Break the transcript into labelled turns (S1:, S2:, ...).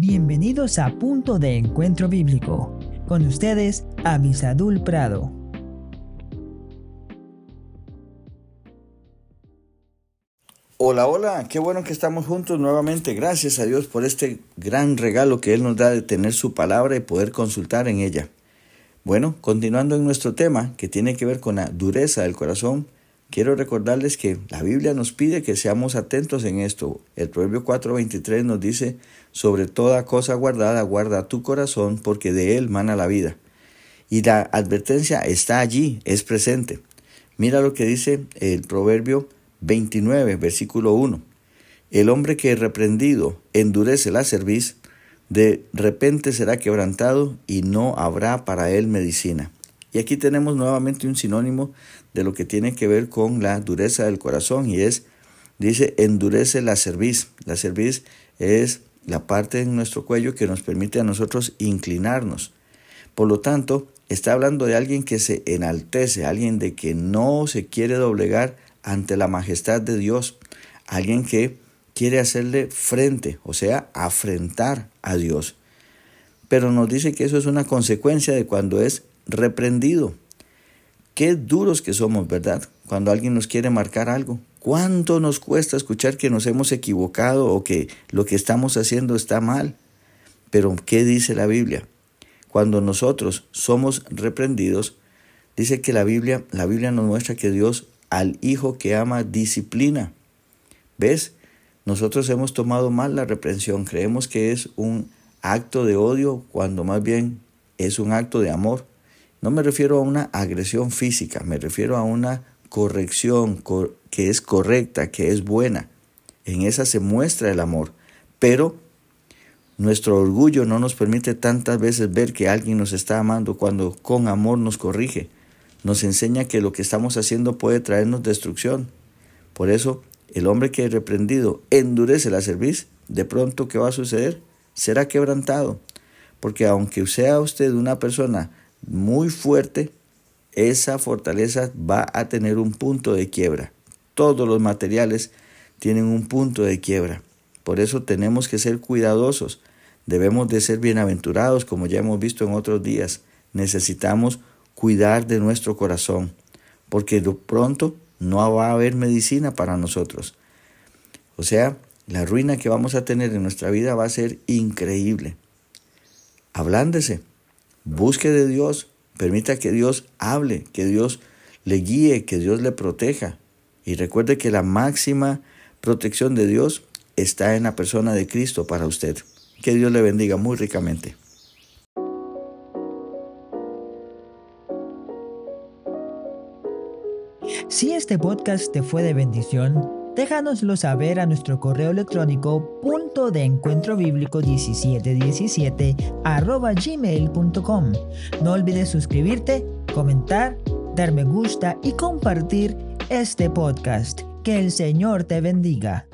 S1: Bienvenidos a Punto de Encuentro Bíblico. Con ustedes, Avisadul Prado.
S2: Hola, hola, qué bueno que estamos juntos nuevamente. Gracias a Dios por este gran regalo que Él nos da de tener su palabra y poder consultar en ella. Bueno, continuando en nuestro tema que tiene que ver con la dureza del corazón, Quiero recordarles que la Biblia nos pide que seamos atentos en esto. El Proverbio 4:23 nos dice, sobre toda cosa guardada, guarda tu corazón, porque de él mana la vida. Y la advertencia está allí, es presente. Mira lo que dice el Proverbio 29, versículo 1. El hombre que reprendido endurece la cerviz, de repente será quebrantado y no habrá para él medicina. Y aquí tenemos nuevamente un sinónimo de lo que tiene que ver con la dureza del corazón y es, dice, endurece la cerviz. La cerviz es la parte de nuestro cuello que nos permite a nosotros inclinarnos. Por lo tanto, está hablando de alguien que se enaltece, alguien de que no se quiere doblegar ante la majestad de Dios, alguien que quiere hacerle frente, o sea, afrentar a Dios. Pero nos dice que eso es una consecuencia de cuando es reprendido. Qué duros que somos, ¿verdad? Cuando alguien nos quiere marcar algo. ¿Cuánto nos cuesta escuchar que nos hemos equivocado o que lo que estamos haciendo está mal? Pero ¿qué dice la Biblia? Cuando nosotros somos reprendidos, dice que la Biblia, la Biblia nos muestra que Dios al hijo que ama disciplina. ¿Ves? Nosotros hemos tomado mal la reprensión, creemos que es un acto de odio cuando más bien es un acto de amor. No me refiero a una agresión física, me refiero a una corrección que es correcta, que es buena. En esa se muestra el amor. Pero nuestro orgullo no nos permite tantas veces ver que alguien nos está amando cuando con amor nos corrige. Nos enseña que lo que estamos haciendo puede traernos destrucción. Por eso, el hombre que es reprendido endurece la cerviz, de pronto, ¿qué va a suceder? Será quebrantado. Porque aunque sea usted una persona muy fuerte, esa fortaleza va a tener un punto de quiebra. Todos los materiales tienen un punto de quiebra. Por eso tenemos que ser cuidadosos. Debemos de ser bienaventurados, como ya hemos visto en otros días. Necesitamos cuidar de nuestro corazón, porque de pronto no va a haber medicina para nosotros. O sea, la ruina que vamos a tener en nuestra vida va a ser increíble. Ablándese, Busque de Dios, permita que Dios hable, que Dios le guíe, que Dios le proteja. Y recuerde que la máxima protección de Dios está en la persona de Cristo para usted. Que Dios le bendiga muy ricamente.
S1: Si este podcast te fue de bendición, déjanoslo saber a nuestro correo electrónico punto de encuentro bíblico 1717 arroba gmail.com. No olvides suscribirte, comentar, dar me gusta y compartir este podcast. Que el Señor te bendiga.